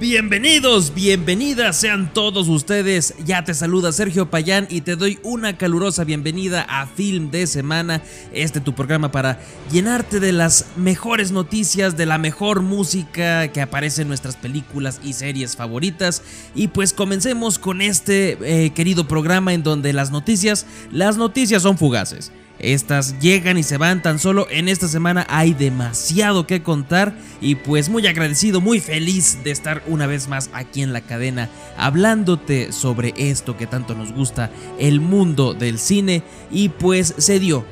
Bienvenidos, bienvenidas sean todos ustedes. Ya te saluda Sergio Payán y te doy una calurosa bienvenida a Film de Semana, este tu programa para llenarte de las mejores noticias, de la mejor música que aparece en nuestras películas y series favoritas. Y pues comencemos con este eh, querido programa en donde las noticias, las noticias son fugaces. Estas llegan y se van tan solo en esta semana hay demasiado que contar y pues muy agradecido, muy feliz de estar una vez más aquí en la cadena hablándote sobre esto que tanto nos gusta, el mundo del cine y pues se dio,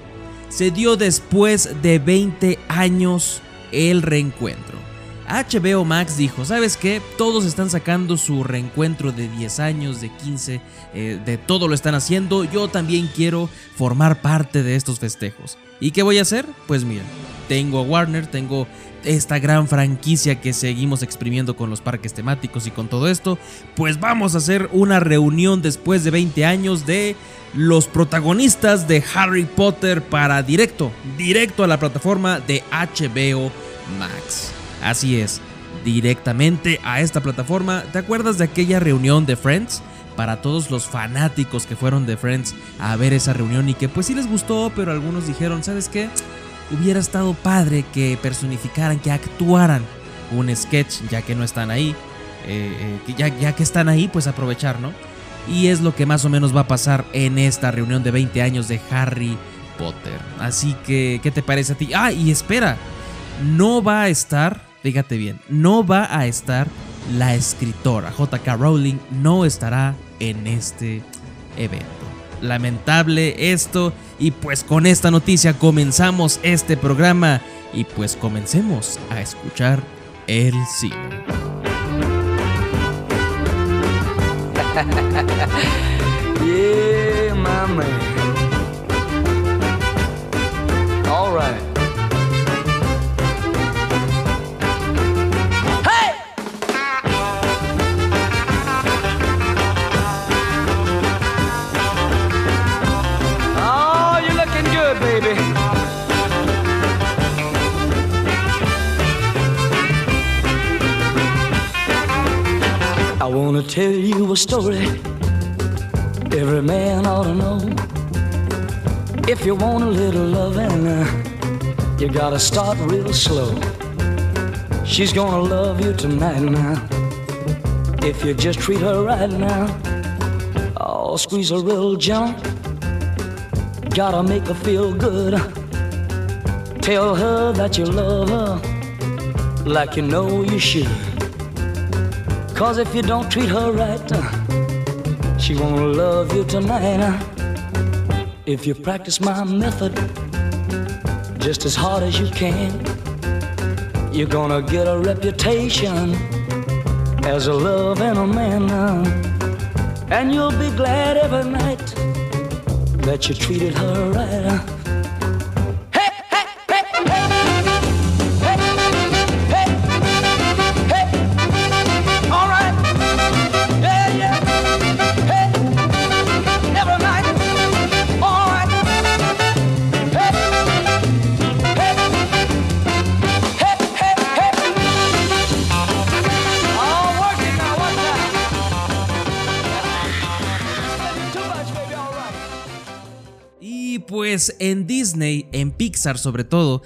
se dio después de 20 años el reencuentro. HBO Max dijo, ¿sabes qué? Todos están sacando su reencuentro de 10 años, de 15, eh, de todo lo están haciendo, yo también quiero formar parte de estos festejos. ¿Y qué voy a hacer? Pues mira, tengo a Warner, tengo esta gran franquicia que seguimos exprimiendo con los parques temáticos y con todo esto, pues vamos a hacer una reunión después de 20 años de los protagonistas de Harry Potter para directo, directo a la plataforma de HBO Max. Así es, directamente a esta plataforma. ¿Te acuerdas de aquella reunión de Friends? Para todos los fanáticos que fueron de Friends a ver esa reunión y que pues sí les gustó, pero algunos dijeron, ¿sabes qué? Hubiera estado padre que personificaran, que actuaran un sketch, ya que no están ahí. Eh, eh, ya, ya que están ahí, pues aprovechar, ¿no? Y es lo que más o menos va a pasar en esta reunión de 20 años de Harry Potter. Así que, ¿qué te parece a ti? Ah, y espera, no va a estar fíjate bien, no va a estar la escritora JK Rowling, no estará en este evento. Lamentable esto y pues con esta noticia comenzamos este programa y pues comencemos a escuchar el cine. yeah. Wanna tell you a story every man ought to know. If you want a little loving, you gotta start real slow. She's gonna love you tonight now. If you just treat her right now, oh, squeeze her real gentle. Gotta make her feel good. Tell her that you love her like you know you should. Cause if you don't treat her right, she won't love you tonight. If you practice my method just as hard as you can, you're gonna get a reputation as a love and a man. And you'll be glad every night that you treated her right. Pues en Disney, en Pixar sobre todo,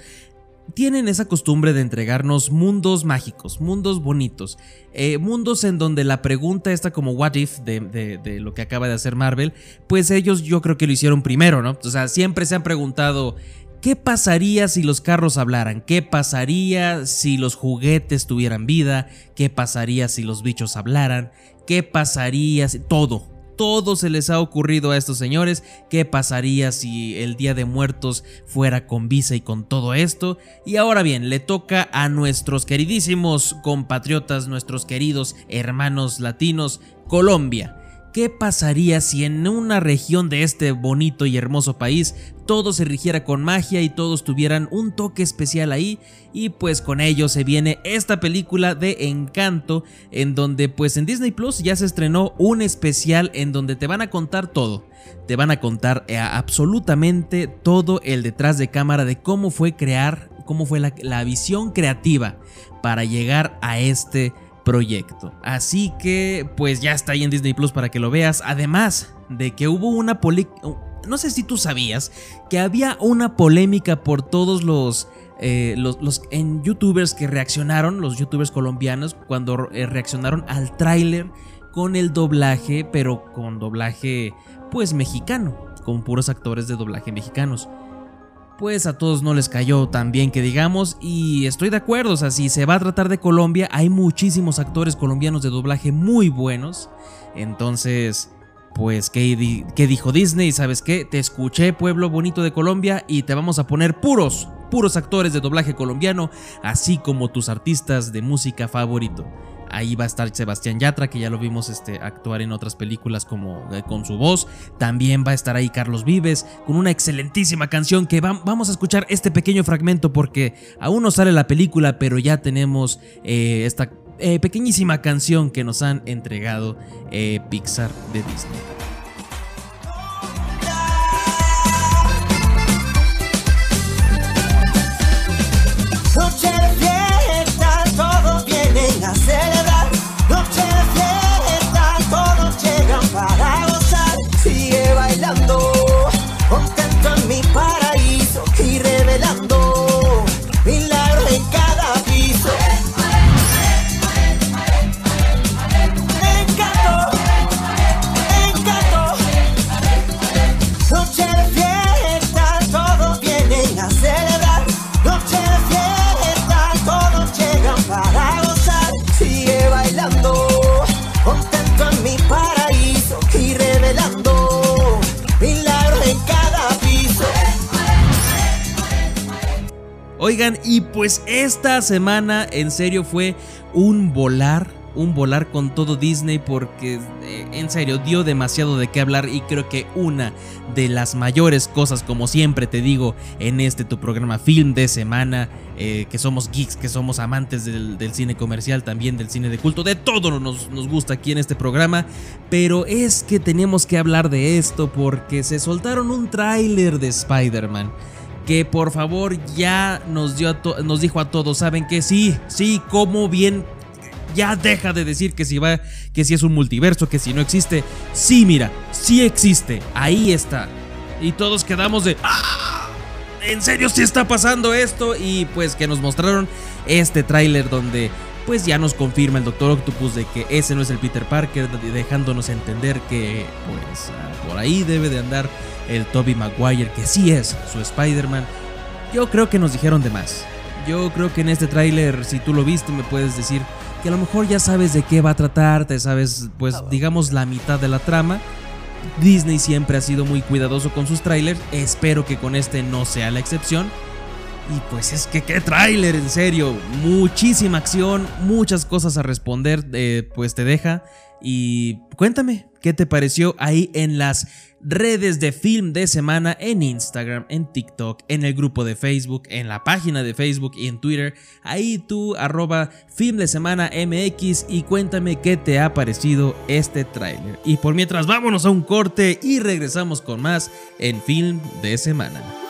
tienen esa costumbre de entregarnos mundos mágicos, mundos bonitos, eh, mundos en donde la pregunta está como what if de, de- lo que acaba de hacer Marvel, pues ellos yo creo que lo hicieron primero, ¿no? O sea, siempre se han preguntado... ¿Qué pasaría si los carros hablaran? ¿Qué pasaría si los juguetes tuvieran vida? ¿Qué pasaría si los bichos hablaran? ¿Qué pasaría si... Todo, todo se les ha ocurrido a estos señores. ¿Qué pasaría si el Día de Muertos fuera con visa y con todo esto? Y ahora bien, le toca a nuestros queridísimos compatriotas, nuestros queridos hermanos latinos, Colombia. ¿Qué pasaría si en una región de este bonito y hermoso país todo se rigiera con magia y todos tuvieran un toque especial ahí? Y pues con ello se viene esta película de Encanto en donde pues en Disney Plus ya se estrenó un especial en donde te van a contar todo. Te van a contar eh, absolutamente todo el detrás de cámara de cómo fue crear, cómo fue la, la visión creativa para llegar a este proyecto. Así que pues ya está ahí en Disney Plus para que lo veas. Además de que hubo una No sé si tú sabías que había una polémica por todos los... Eh, los, en youtubers que reaccionaron, los youtubers colombianos, cuando eh, reaccionaron al tráiler con el doblaje, pero con doblaje pues mexicano, con puros actores de doblaje mexicanos pues a todos no les cayó tan bien que digamos y estoy de acuerdo, o sea, si se va a tratar de Colombia, hay muchísimos actores colombianos de doblaje muy buenos, entonces, pues, ¿qué, ¿qué, dijo Disney? ¿Sabes qué? Te escuché, pueblo bonito de Colombia, y te vamos a poner puros, puros actores de doblaje colombiano, así como tus artistas de música favorito. Ahí va a estar Sebastián Yatra, que ya lo vimos este, actuar en otras películas como eh, con su voz. También va a estar ahí Carlos Vives con una excelentísima canción que vamos a escuchar este pequeño fragmento porque aún no sale la película, pero ya tenemos eh, esta eh, pequeñísima canción que nos han entregado Pixar de Disney. Y pues esta semana en serio fue un volar, un volar con todo Disney porque eh, en serio dio demasiado de qué hablar y creo que una de las mayores cosas, como siempre te digo en este tu programa Film de Semana, eh, que somos geeks, que somos amantes del, cine comercial, también del cine de culto, de todo nos, nos gusta aquí en este programa, pero es que tenemos que hablar de esto porque se soltaron un tráiler de Spider-Man que por favor ya nos, dio nos dijo a todos, saben que sí, sí, como bien, ya deja de decir que si va, que si es un multiverso, que si no existe, sí, mira, sí existe, ahí está. Y todos quedamos de, ¡Ah! ¿En serio sí está pasando esto? Y pues que nos mostraron este tráiler donde pues ya nos confirma el Doctor Octopus de que ese no es el Peter Parker, dejándonos entender que pues por ahí debe de andar el Toby Maguire, que sí es su Spider-Man. Yo creo que nos dijeron de más. Yo creo que en este tráiler, si tú lo viste, me puedes decir que a lo mejor ya sabes de qué va a tratar, te sabes, pues digamos, la mitad de la trama. Disney siempre ha sido muy cuidadoso con sus trailers, espero que con este no sea la excepción. Y pues es que qué tráiler, en serio, muchísima acción, muchas cosas a responder, eh, pues te deja. Y cuéntame, ¿qué te pareció ahí en las redes de film de semana en Instagram, en TikTok, en el grupo de Facebook, en la página de Facebook y en Twitter? Ahí tú arroba film de semana MX y cuéntame qué te ha parecido este tráiler. Y por mientras vámonos a un corte y regresamos con más en film de semana.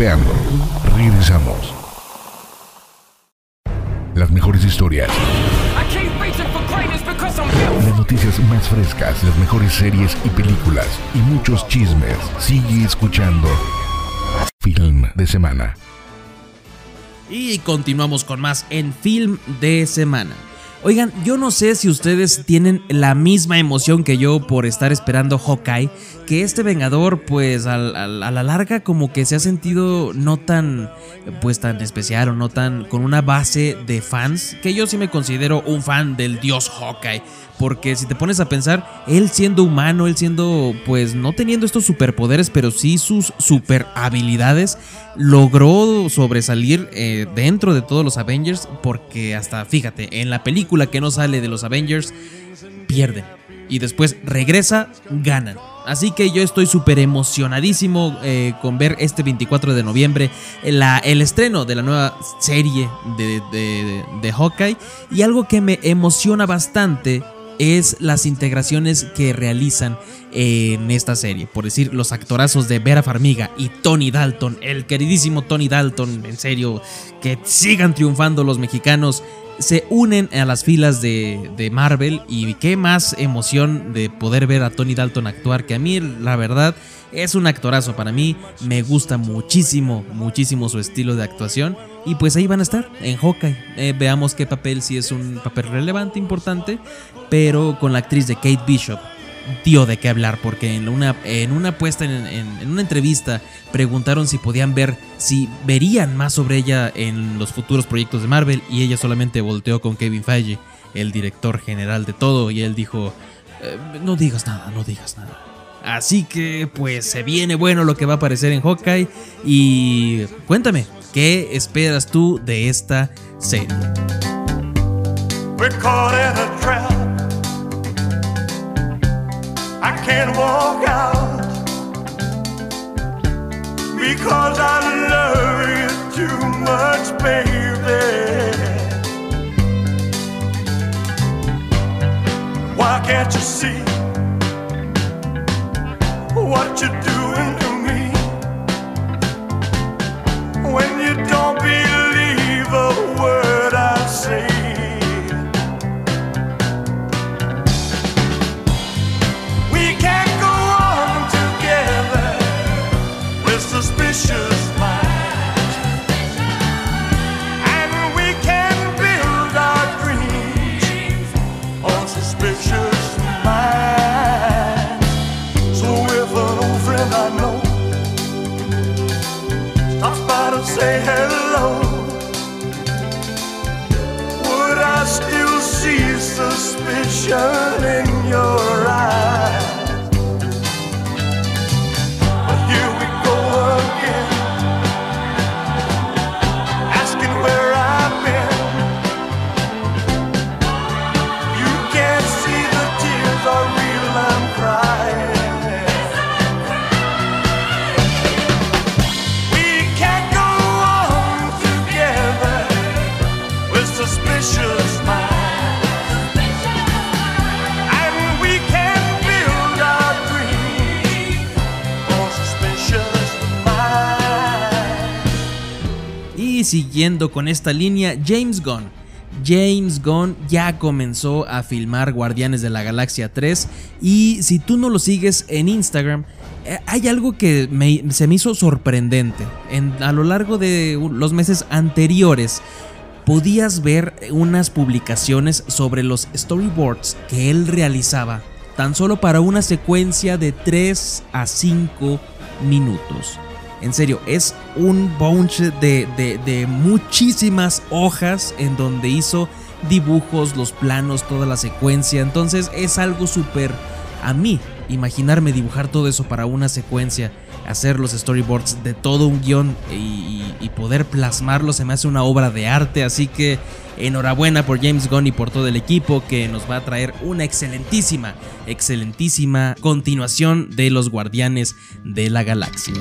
Preocupando, regresamos. Las mejores historias. Las noticias más frescas, las mejores series y películas y muchos chismes. Sigue escuchando Film de Semana. Y continuamos con más en Film de Semana. Oigan, yo no sé si ustedes tienen la misma emoción que yo por estar esperando Hawkeye, que este Vengador pues a, la larga como que se ha sentido no tan pues tan especial o no tan con una base de fans, que yo sí me considero un fan del dios Hawkeye, porque si te pones a pensar, él siendo humano, él siendo pues no teniendo estos superpoderes, pero sí sus super habilidades, logró sobresalir eh, dentro de todos los Avengers, porque hasta fíjate, en la película que no sale de los Avengers, pierden. Y después regresa, ganan. Así que yo estoy súper emocionadísimo eh, con ver este 24 de noviembre la, el estreno de la nueva serie de, de, de Hawkeye. Y algo que me emociona bastante es las integraciones que realizan en esta serie. Por decir, los actorazos de Vera Farmiga y Tony Dalton, el queridísimo Tony Dalton, en serio, que sigan triunfando los mexicanos se unen a las filas de, de, Marvel y qué más emoción de poder ver a Tony Dalton actuar que a mí la verdad es un actorazo. Para mí, me gusta muchísimo, muchísimo su estilo de actuación. Y pues ahí van a estar en Hawkeye, eh, veamos qué papel si es un papel relevante, importante, pero con la actriz de Kate Bishop dio de qué hablar porque en una, en una en, en, una entrevista preguntaron si podían ver si verían más sobre ella en los futuros proyectos de Marvel y ella solamente volteó con Kevin Feige, el director general de todo y él dijo eh, no digas nada, no digas nada. Así que pues se viene bueno lo que va a aparecer en Hawkeye y cuéntame, ¿qué esperas tú de esta serie? Can't walk out because I love you too much, baby. Why can't you see what you're doing show. Siguiendo con esta línea, James Gunn. James Gunn ya comenzó a filmar Guardianes de la Galaxia 3 y si tú no lo sigues en Instagram, eh, hay algo que se me hizo sorprendente. a lo largo de los meses anteriores, podías ver unas publicaciones sobre los storyboards que él realizaba tan solo para una secuencia de 3 a 5 minutos. En serio, es un bunch de, muchísimas hojas en donde hizo dibujos, los planos, toda la secuencia. Entonces es algo súper a mí imaginarme dibujar todo eso para una secuencia, hacer los storyboards de todo un guion y, poder plasmarlo se me hace una obra de arte. Así que enhorabuena por James Gunn y por todo el equipo que nos va a traer una excelentísima, excelentísima continuación de los Guardianes de la Galaxia.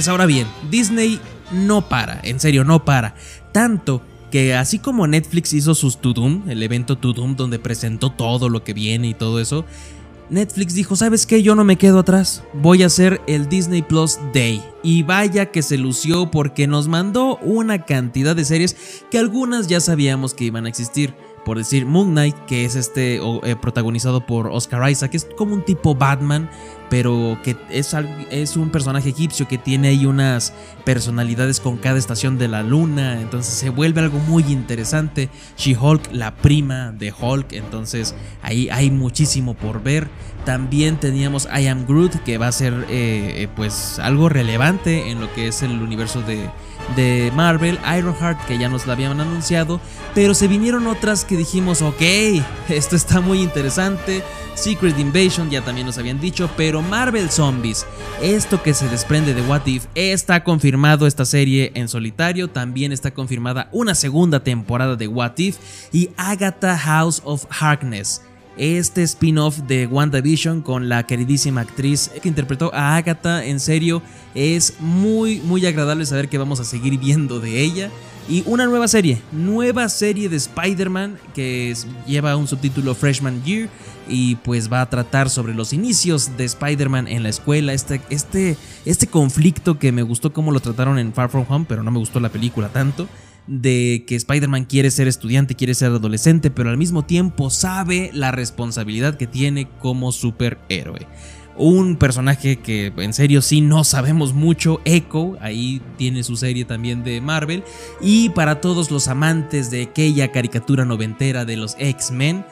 Pues ahora bien, Disney no para, en serio, no para. Tanto que así como Netflix hizo sus Tudum, el evento Tudum donde presentó todo lo que viene y todo eso, Netflix dijo, ¿sabes qué? Yo no me quedo atrás. Voy a hacer el Disney Plus Day. Y vaya que se lució porque nos mandó una cantidad de series que algunas ya sabíamos que iban a existir. Por decir Moon Knight, que es este o, eh, protagonizado por Oscar Isaac, que es como un tipo Batman, pero que es, es un personaje egipcio que tiene ahí unas personalidades con cada estación de la luna, entonces se vuelve algo muy interesante. She-Hulk, la prima de Hulk, entonces ahí hay muchísimo por ver. También teníamos I Am Groot, que va a ser eh, eh, pues algo relevante en lo que es el universo de, de Marvel, Ironheart, que ya nos la habían anunciado, pero se vinieron otras que dijimos, ok, esto está muy interesante. Secret Invasion ya también nos habían dicho, pero Marvel Zombies, esto que se desprende de What If, está confirmado esta serie en solitario, también está confirmada una segunda temporada de What If y Agatha House of Harkness este spin-off de WandaVision con la queridísima actriz que interpretó a Agatha. En serio, es muy, muy agradable saber que vamos a seguir viendo de ella. Y una nueva serie, nueva serie de Spider-Man que lleva un subtítulo Freshman Year y pues va a tratar sobre los inicios de Spider-Man en la escuela, este, este, este conflicto que me gustó cómo lo trataron en Far From Home, pero no me gustó la película tanto de que Spider-Man quiere ser estudiante, quiere ser adolescente, pero al mismo tiempo sabe la responsabilidad que tiene como superhéroe. Un personaje que en serio sí no sabemos mucho, Echo, ahí tiene su serie también de Marvel. Y para todos los amantes de aquella caricatura noventera de los X-Men,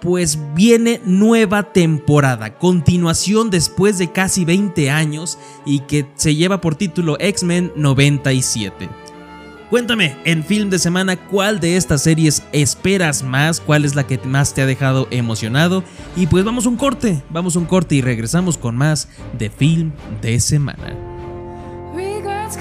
pues viene nueva temporada, continuación después de casi 20 años y que se lleva por título X-Men 97. Cuéntame, en film de semana, ¿cuál de estas series esperas más? ¿Cuál es la que más te ha dejado emocionado? Y pues vamos un corte, vamos un corte y regresamos con más de film de semana. Regrets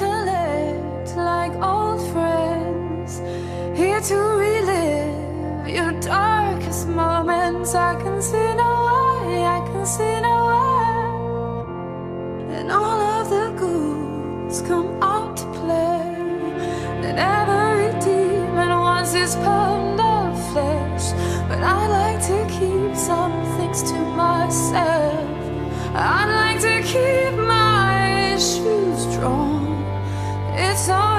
to myself. I'd like to keep my shoes drawn. It's always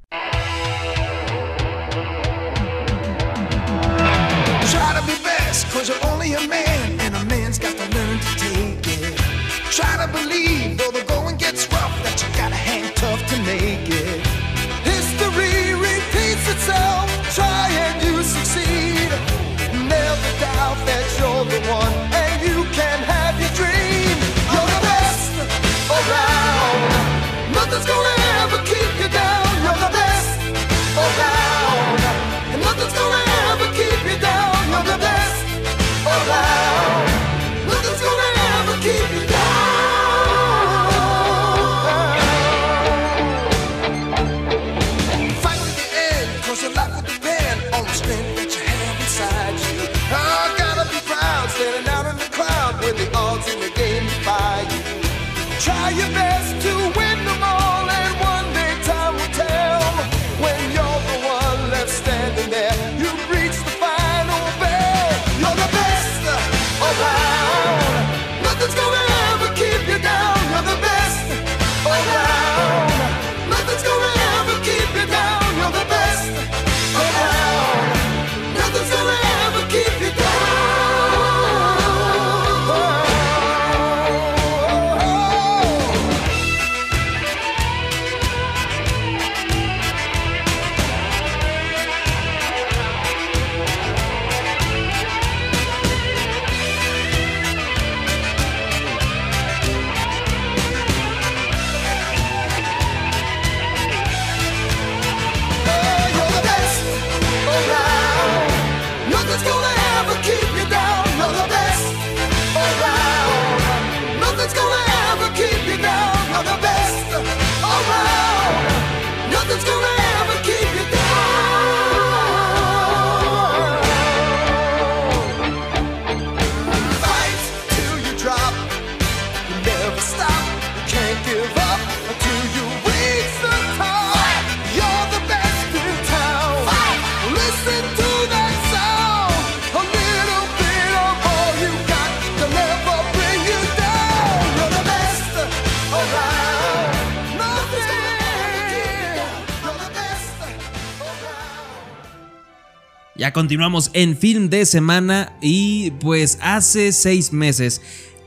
Ya continuamos en film de semana y pues hace seis meses,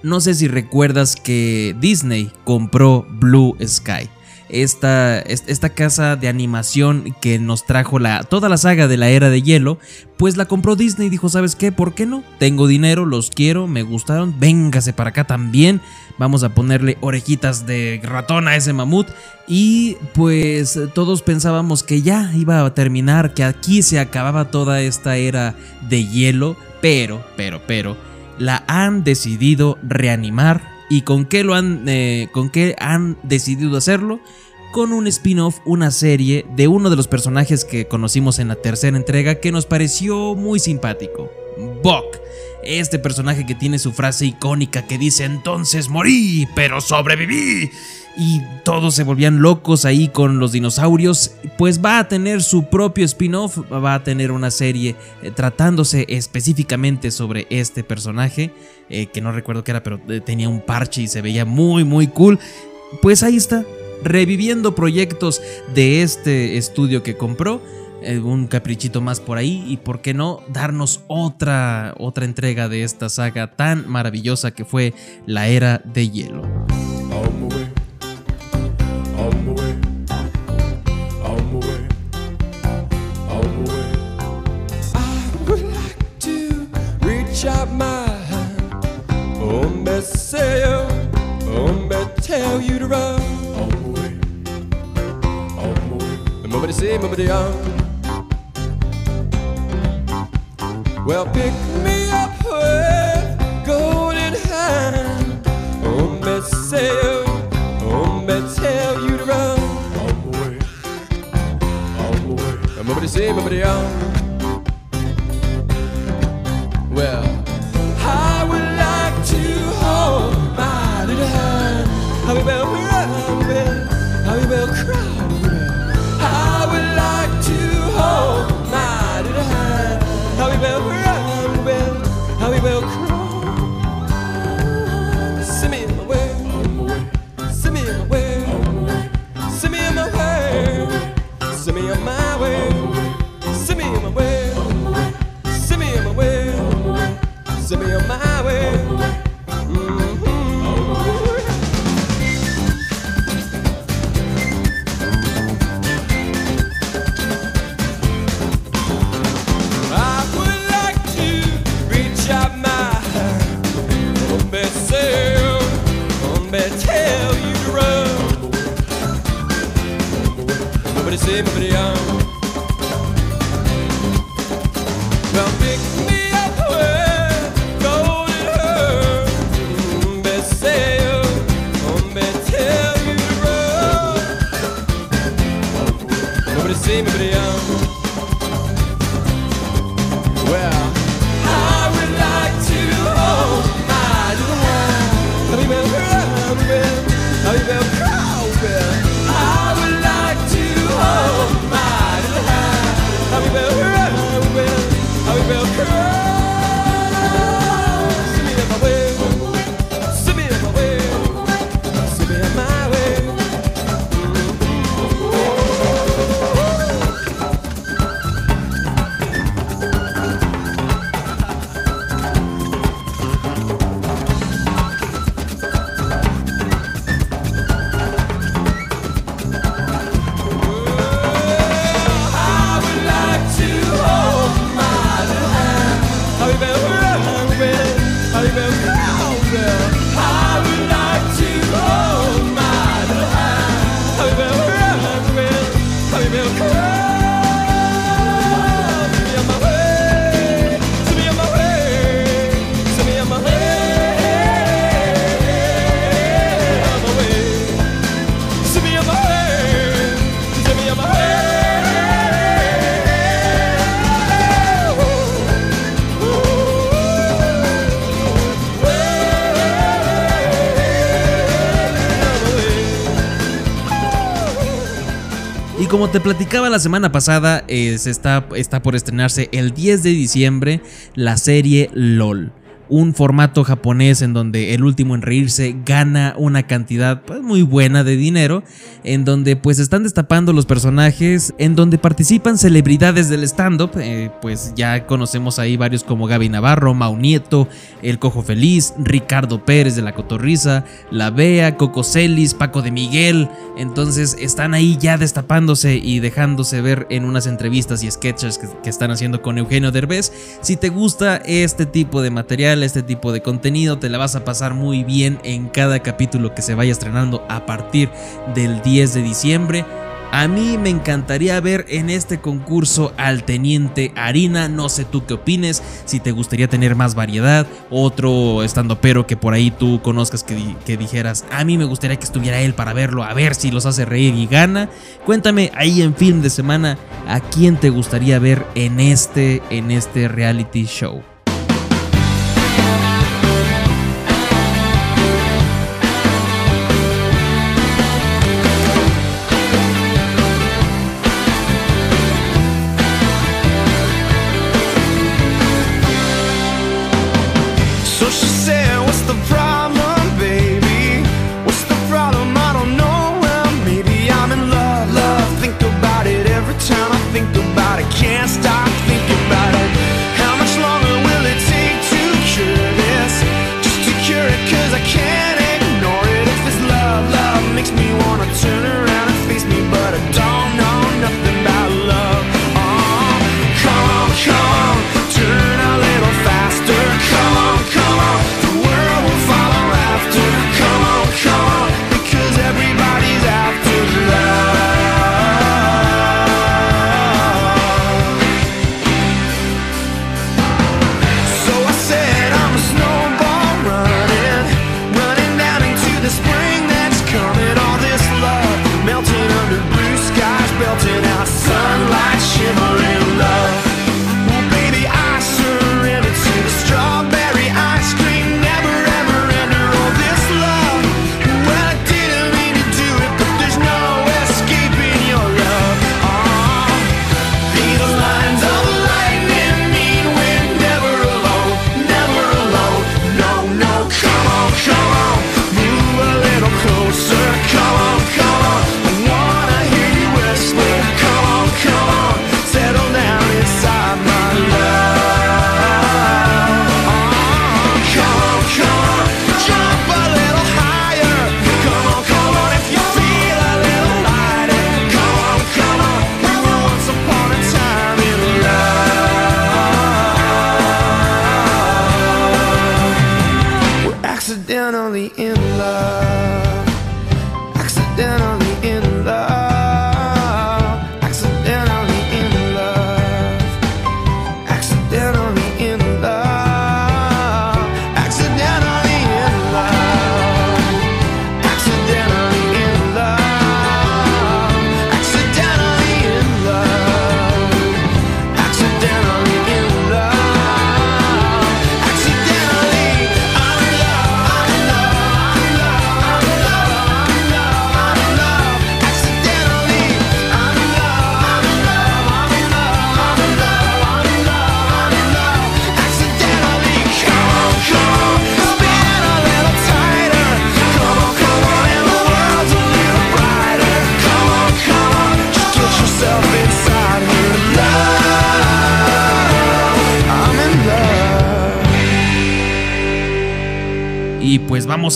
no sé si recuerdas que Disney compró Blue Sky. Esta, es- esta casa de animación que nos trajo la, toda la saga de la era de hielo, pues la compró Disney y dijo, ¿sabes qué? ¿Por qué no? Tengo dinero, los quiero, me gustaron, véngase para acá también. Vamos a ponerle orejitas de ratón a ese mamut. Y pues todos pensábamos que ya iba a terminar, que aquí se acababa toda esta era de hielo. Pero, pero, pero, la han decidido reanimar. ¿Y con qué lo han, eh, con qué han decidido hacerlo? Con un spin-off, una serie de uno de los personajes que conocimos en la tercera entrega que nos pareció muy simpático. Buck. Este personaje que tiene su frase icónica que dice entonces morí, pero sobreviví. Y todos se volvían locos ahí con los dinosaurios. Pues va a tener su propio spin-off, va a tener una serie eh, tratándose específicamente sobre este personaje, eh, que no recuerdo qué era, pero eh, tenía un parche y se veía muy, muy cool. Pues ahí está, reviviendo proyectos de este estudio que compró eh, un caprichito más por ahí y por qué no darnos otra otra entrega de esta saga tan maravillosa que fue la era de hielo. Mobbity see, mobbity on. Well, pick me up with golden hand. Oh, Miss Sail, oh, Miss Tell you to run. All the way, all the way. Mobbity see, mobbity on. Well, I would like to hold my little hand. How about we? I como te platicaba la semana pasada, está por estrenarse el 10 de diciembre la serie LOL. Un formato japonés en donde el último en reírse gana una cantidad pues, muy buena de dinero, en donde pues están destapando los personajes, en donde participan celebridades del stand-up, eh, pues ya conocemos ahí varios como Gaby Navarro, Mau Nieto, El Cojo Feliz, Ricardo Pérez de la Cotorrisa, La Bea, Coco Celis, Paco de Miguel, entonces están ahí ya destapándose y dejándose ver en unas entrevistas y sketches que, que están haciendo con Eugenio Derbez. Si te gusta este tipo de material, este tipo de contenido, te la vas a pasar muy bien en cada capítulo que se vaya estrenando a partir del 10 de diciembre. A mí me encantaría ver en este concurso al teniente Harina, no sé tú qué opines, si te gustaría tener más variedad, otro estando pero que por ahí tú conozcas que, que dijeras, a mí me gustaría que estuviera él para verlo, a ver si los hace reír y gana. Cuéntame ahí en film de semana a quién te gustaría ver en este, en este reality show.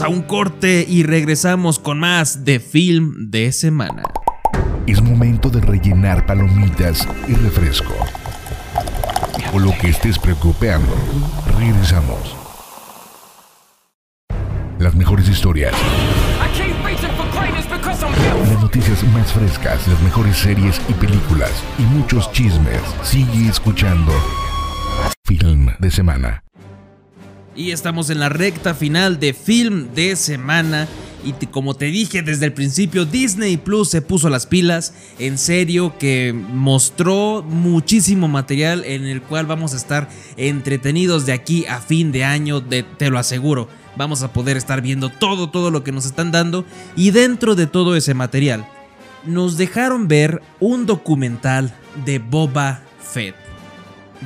A un corte y regresamos con más de film de semana. Es momento de rellenar palomitas y refresco. O lo que estés preocupando. Regresamos. Las mejores historias, las noticias más frescas, las mejores series y películas y muchos chismes. Sigue escuchando Film de Semana. Y estamos en la recta final de film de semana. Y como te dije desde el principio, Disney Plus se puso las pilas. En serio, que mostró muchísimo material en el cual vamos a estar entretenidos de aquí a fin de año, de- te lo aseguro. Vamos a poder estar viendo todo, todo lo que nos están dando. Y dentro de todo ese material, nos dejaron ver un documental de Boba Fett.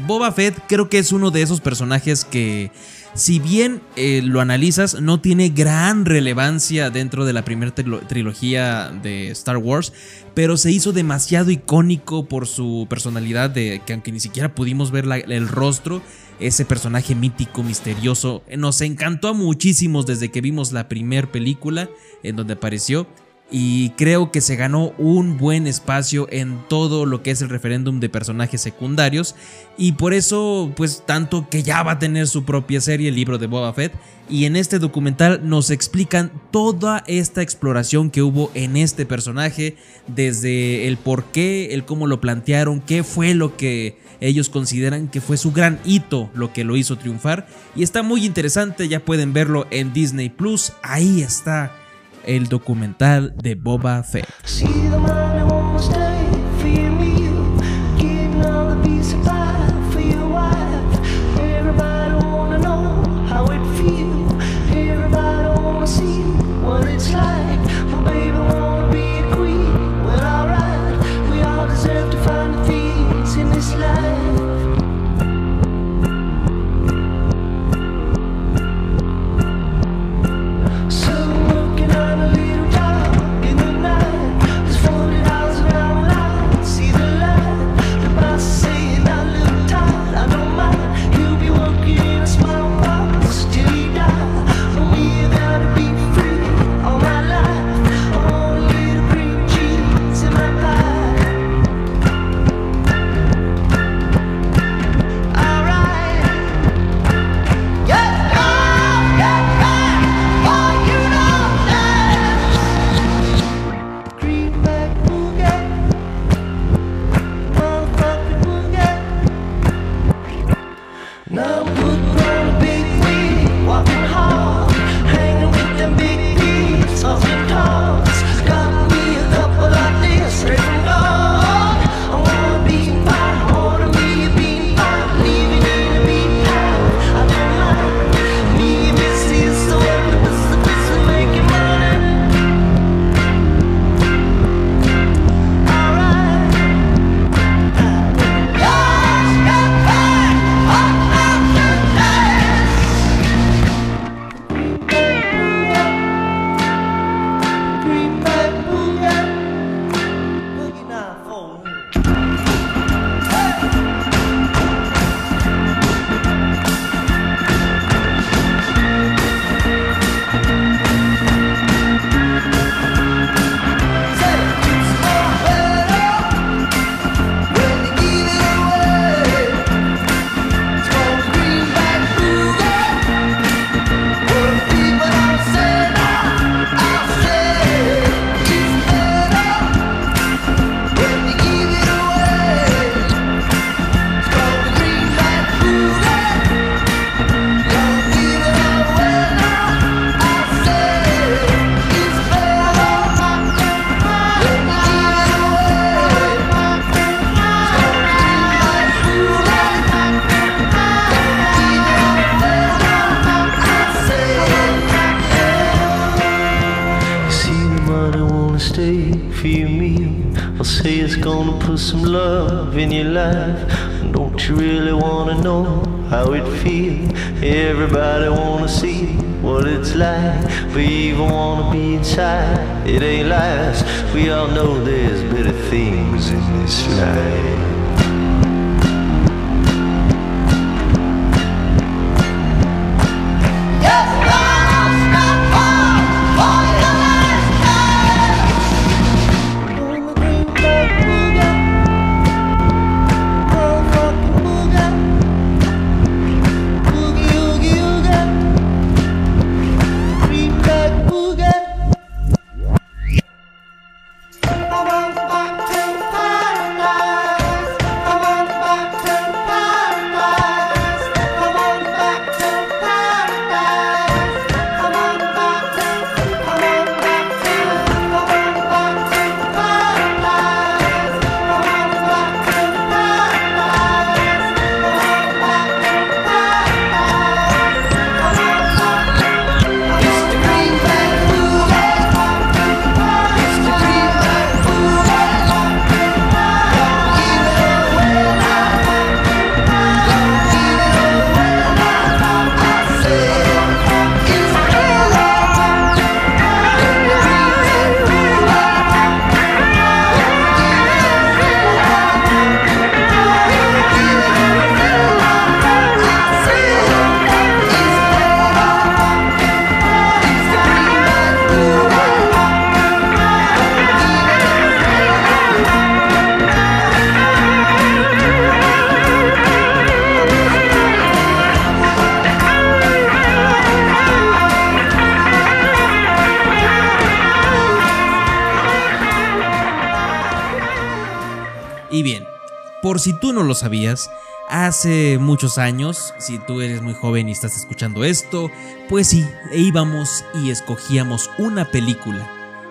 Boba Fett creo que es uno de esos personajes que, si bien eh, lo analizas, no tiene gran relevancia dentro de la primera trilo- trilogía de Star Wars, pero se hizo demasiado icónico por su personalidad, de que aunque ni siquiera pudimos ver el rostro, ese personaje mítico, misterioso, nos encantó a muchísimos desde que vimos la primera película en donde apareció y creo que se ganó un buen espacio en todo lo que es el referéndum de personajes secundarios. Y por eso pues tanto que ya va a tener su propia serie el libro de Boba Fett y en este documental nos explican toda esta exploración que hubo en este personaje desde el por qué, el cómo lo plantearon, qué fue lo que ellos consideran que fue su gran hito lo que lo hizo triunfar. Y está muy interesante, ya pueden verlo en Disney Plus, ahí está el documental de Boba Fett. Lo sabías, hace muchos años, si tú eres muy joven y estás escuchando esto, pues sí, íbamos y escogíamos una película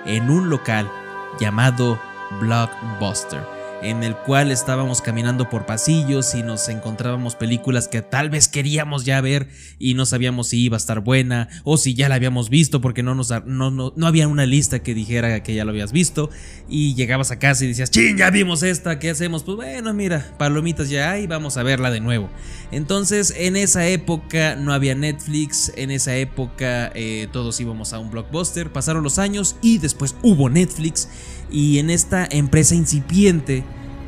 en un local llamado Blockbuster, en el cual estábamos caminando por pasillos y nos encontrábamos películas que tal vez queríamos ya ver y no sabíamos si iba a estar buena o si ya la habíamos visto porque no, nos, no, no, no había una lista que dijera que ya lo habías visto y llegabas a casa y decías, ching, ya vimos esta, ¿qué hacemos? Pues bueno, mira, palomitas ya hay, vamos a verla de nuevo. Entonces, en esa época no había Netflix, en esa época eh, todos íbamos a un blockbuster, pasaron los años y después hubo Netflix y en esta empresa incipiente,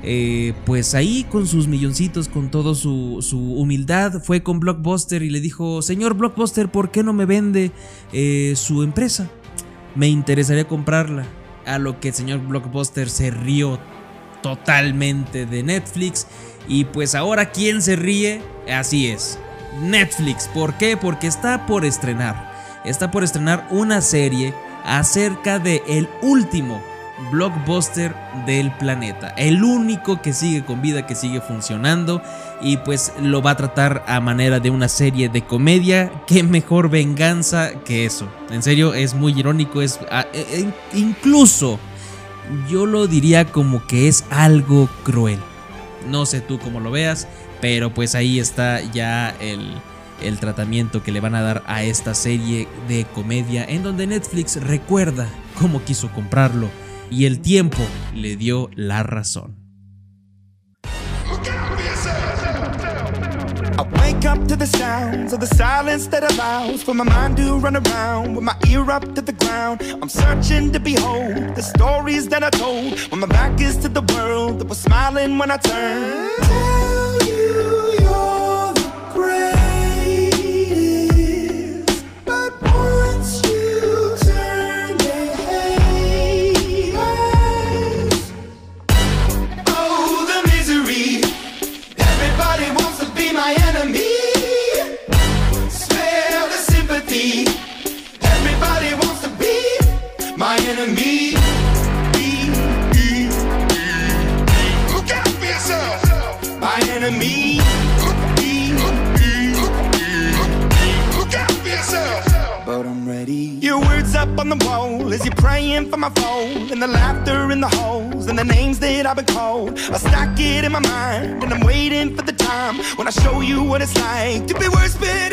eh, pues ahí con sus milloncitos, con toda su, humildad, fue con Blockbuster y le dijo, señor Blockbuster, ¿por qué no me vende eh, su empresa? Me interesaría comprarla. A lo que el señor Blockbuster se rió totalmente de Netflix. Y pues ahora, ¿quién se ríe? Así es, Netflix. ¿Por qué? Porque está por estrenar. Está por estrenar una serie acerca de el último blockbuster del planeta. El único que sigue con vida, que sigue funcionando. Y pues lo va a tratar a manera de una serie de comedia. Qué mejor venganza que eso. En serio, es muy irónico. Es a- e- e- incluso yo lo diría como que es algo cruel. No sé tú cómo lo veas, pero pues ahí está ya el, el tratamiento que le van a dar a esta serie de comedia en donde Netflix recuerda cómo quiso comprarlo y el tiempo le dio la razón. I wake up to the sounds of the silence that allows for my mind to run around with my ear up to the ground. I'm searching to behold the stories that I told when my back is to the world that was smiling when I turned. And I'm waiting for the time when I show you what it's like to be worse fit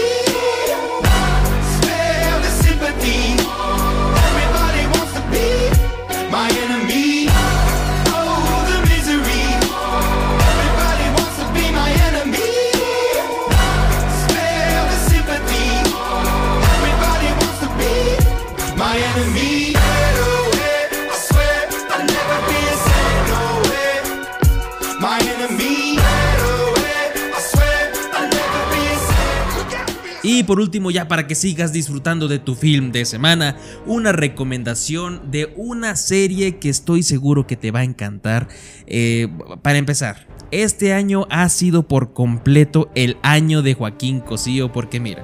Por último, ya para que sigas disfrutando de tu film de semana, una recomendación de una serie que estoy seguro que te va a encantar. Eh, para empezar, este año ha sido por completo el año de Joaquín Cosío, porque mira,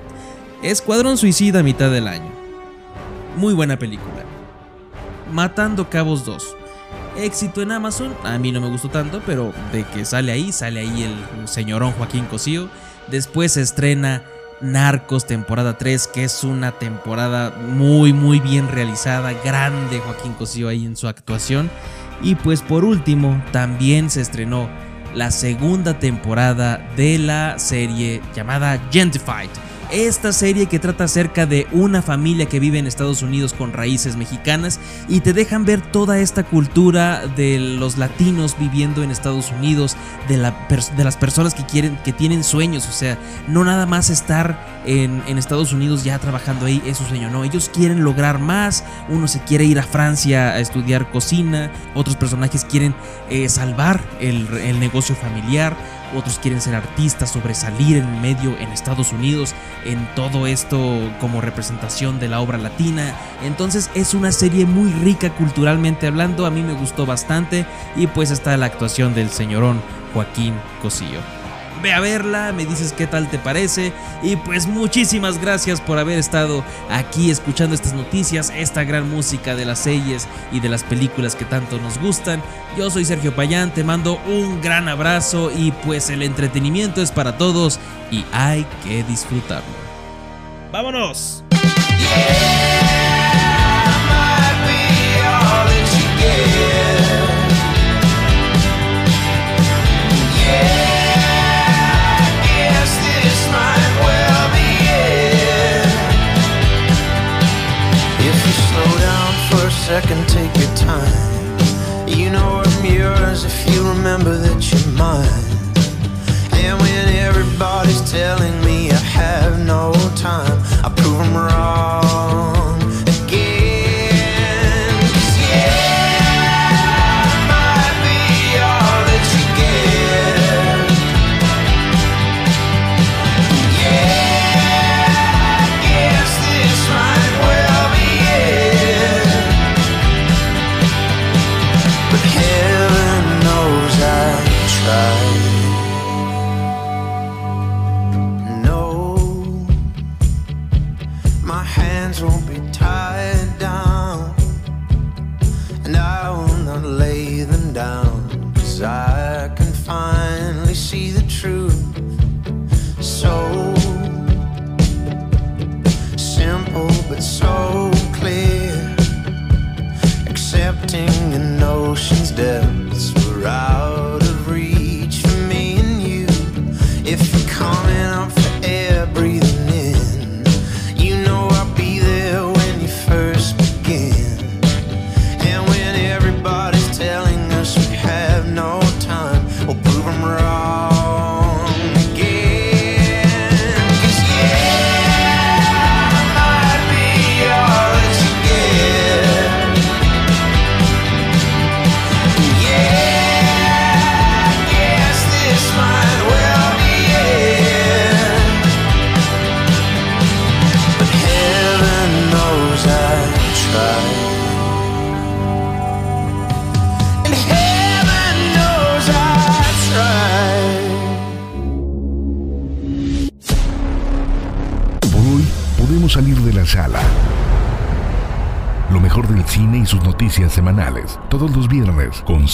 Escuadrón Suicida a mitad del año. Muy buena película. Matando Cabos 2. Éxito en Amazon, a mí no me gustó tanto, pero de que sale ahí, sale ahí el señorón Joaquín Cosío. Después se estrena Narcos temporada 3, que es una temporada muy muy bien realizada, grande Joaquín Cosío ahí en su actuación. Y pues por último, también se estrenó la segunda temporada de la serie llamada Gentified. Esta serie que trata acerca de una familia que vive en Estados Unidos con raíces mexicanas y te dejan ver toda esta cultura de los latinos viviendo en Estados Unidos, de, las personas que quieren, que tienen sueños, o sea, no nada más estar en, Estados Unidos ya trabajando ahí es su sueño, no, ellos quieren lograr más, uno se quiere ir a Francia a estudiar cocina, otros personajes quieren eh, salvar el negocio familiar, otros quieren ser artistas, sobresalir en medio en Estados Unidos, en todo esto como representación de la obra latina. Entonces es una serie muy rica culturalmente hablando, a mí me gustó bastante y pues está la actuación del señorón Joaquín Cosillo. Ve a verla, me dices qué tal te parece y pues muchísimas gracias por haber estado aquí escuchando estas noticias, esta gran música de las series y de las películas que tanto nos gustan. Yo soy Sergio Payán, te mando un gran abrazo y pues el entretenimiento es para todos y hay que disfrutarlo. ¡Vámonos! Second, take your time. You know I'm yours if you remember that you're mine. And when everybody's telling me I have no time, I prove them wrong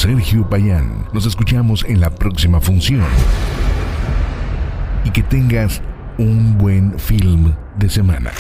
Sergio Payán. Nos escuchamos en la próxima función. Y que tengas un buen film de semana.